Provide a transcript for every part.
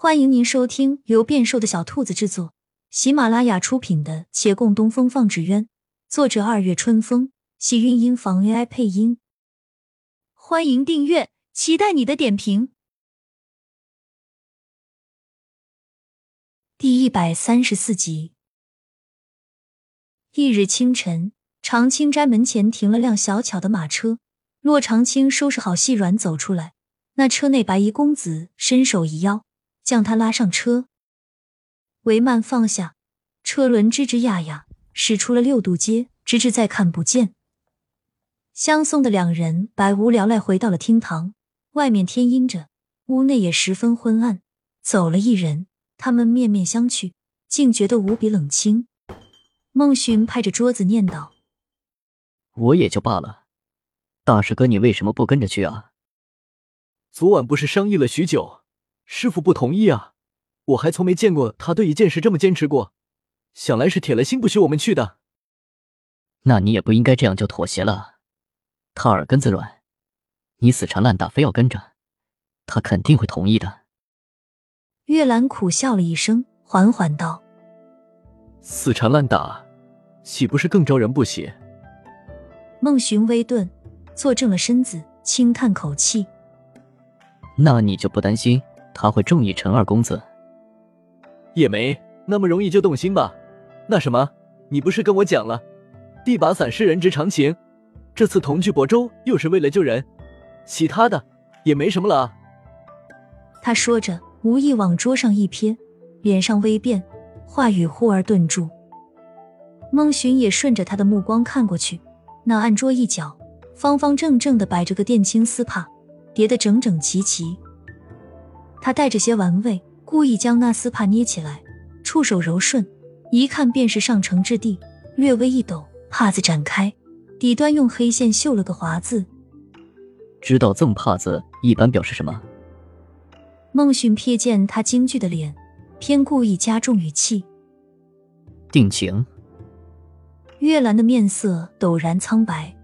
欢迎您收听由变瘦的小兔子制作、喜马拉雅出品的《且共东风放纸鸢》，作者二月春风，喜韵音房 AI 配音。欢迎订阅，期待你的点评。第一百三十四集。翌日清晨，长青斋门前停了辆小巧的马车，骆长青收拾好细软走出来，那车内白衣公子伸手一邀。将他拉上车，帷幔放下，车轮吱吱呀呀驶出了六渡街，直至再看不见。相送的两人百无聊赖回到了厅堂，外面天阴着，屋内也十分昏暗。走了一人，他们面面相觑，竟觉得无比冷清。孟寻拍着桌子念道：“我也就罢了，大师哥，你为什么不跟着去啊？昨晚不是商议了许久。”师傅不同意啊！我还从没见过他对一件事这么坚持过，想来是铁了心不许我们去的。那你也不应该这样就妥协了。他耳根子软，你死缠烂打非要跟着，他肯定会同意的。月兰苦笑了一声，缓缓道：“死缠烂打，岂不是更招人不喜？”孟寻微顿，坐正了身子，轻叹口气：“那你就不担心？”他会中意陈二公子，也没那么容易就动心吧？那什么，你不是跟我讲了，地把伞是人之常情，这次同去亳州又是为了救人，其他的也没什么了。他说着，无意往桌上一瞥，脸上微变，话语忽而顿住。孟寻也顺着他的目光看过去，那案桌一角，方方正正的摆着个靛青丝帕，叠得整整齐齐。他带着些玩味，故意将那丝帕捏起来，触手柔顺，一看便是上乘之地。略微一抖，帕子展开，底端用黑线绣了个华字。知道赠帕子一般表示什么？孟寻瞥见他惊惧的脸，偏故意加重语气：“定情。”月兰的面色陡然苍白，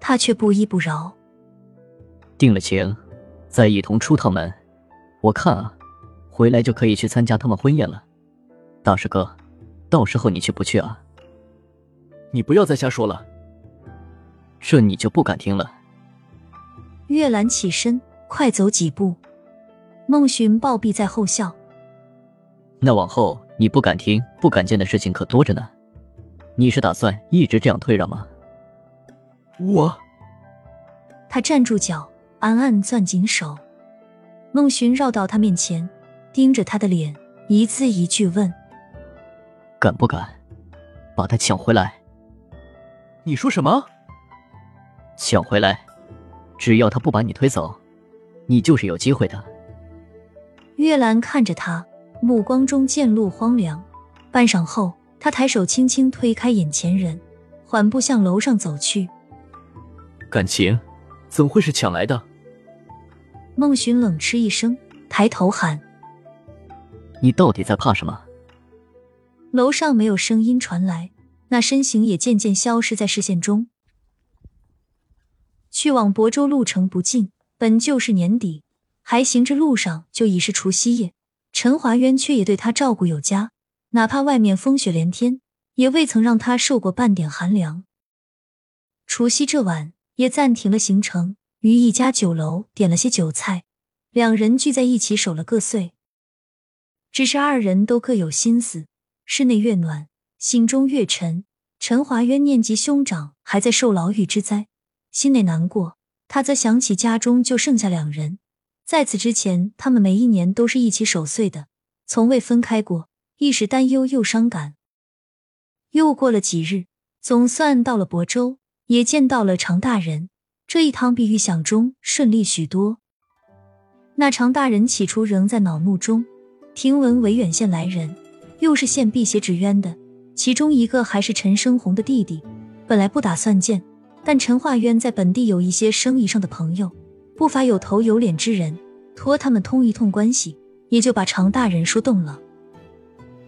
他却不依不饶：“定了情，再一同出趟门。”我看啊，回来就可以去参加他们婚宴了。大师哥，到时候你去不去啊？你不要再瞎说了，这你就不敢听了。月兰起身，快走几步。孟寻暴毙在后笑。那往后你不敢听、不敢见的事情可多着呢。你是打算一直这样退让吗？我。他站住脚，暗暗攥紧手。孟寻绕到他面前，盯着他的脸，一字一句问：“敢不敢把他抢回来？”你说什么？抢回来？只要他不把你推走，你就是有机会的。月兰看着他，目光中渐露荒凉。半晌后，他抬手轻轻推开眼前人，缓步向楼上走去。感情怎会是抢来的？孟寻冷嗤一声，抬头喊：“你到底在怕什么？”楼上没有声音传来，那身形也渐渐消失在视线中。去往亳州路程不近，本就是年底，还行至路上就已是除夕夜。陈华渊却也对他照顾有加，哪怕外面风雪连天，也未曾让他受过半点寒凉。除夕这晚，也暂停了行程。于一家酒楼点了些酒菜，两人聚在一起守了个岁。只是二人都各有心思，室内越暖，心中越沉。陈华渊念及兄长还在受牢狱之灾，心内难过；他则想起家中就剩下两人，在此之前，他们每一年都是一起守岁的，从未分开过，一时担忧又伤感。又过了几日，总算到了亳州，也见到了常大人。这一趟比预想中顺利许多。那常大人起初仍在恼怒中，听闻维远县来人，又是县辟邪纸鸢的，其中一个还是陈生红的弟弟。本来不打算见，但陈化渊在本地有一些生意上的朋友，不乏有头有脸之人，托他们通一通关系，也就把常大人说动了。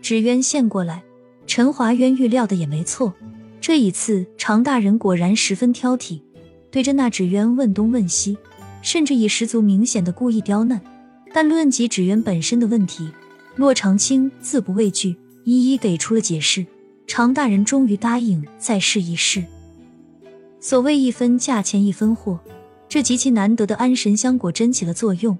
纸鸢献过来，陈华渊预料的也没错，这一次常大人果然十分挑剔。对着那纸鸢问东问西，甚至以十足明显的故意刁难，但论及纸鸢本身的问题，骆长青自不畏惧，一一给出了解释。常大人终于答应再试一试。所谓一分价钱一分货，这极其难得的安神香果真起了作用。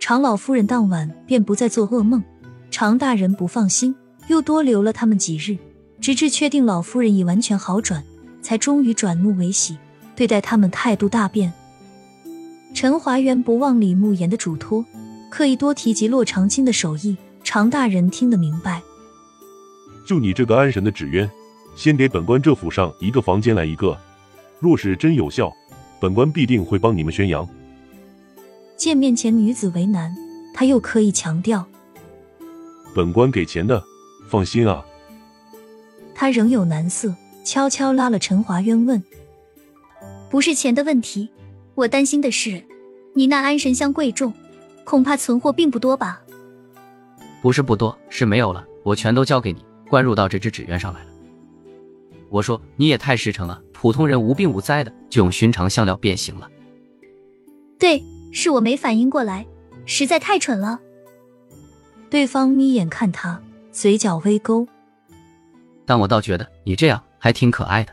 常老夫人当晚便不再做噩梦。常大人不放心，又多留了他们几日，直至确定老夫人已完全好转，才终于转怒为喜，对待他们态度大变。陈华元不忘李慕言的嘱托，刻意多提及洛长青的手艺。常大人听得明白。就你这个安神的纸鸢，先给本官这府上一个房间来一个。若是真有效，本官必定会帮你们宣扬。见面前女子为难，他又刻意强调：“本官给钱的，放心啊。”他仍有难色，悄悄拉了陈华渊问：“不是钱的问题，我担心的是，你那安神香贵重，恐怕存货并不多吧？”“不是不多，是没有了，我全都交给你，灌入到这只纸鸢上来了。”我说：“你也太实诚了。”普通人无病无灾的，就用寻常香料变形了。对，是我没反应过来，实在太蠢了。对方眯眼看他，嘴角微勾。但我倒觉得你这样还挺可爱的。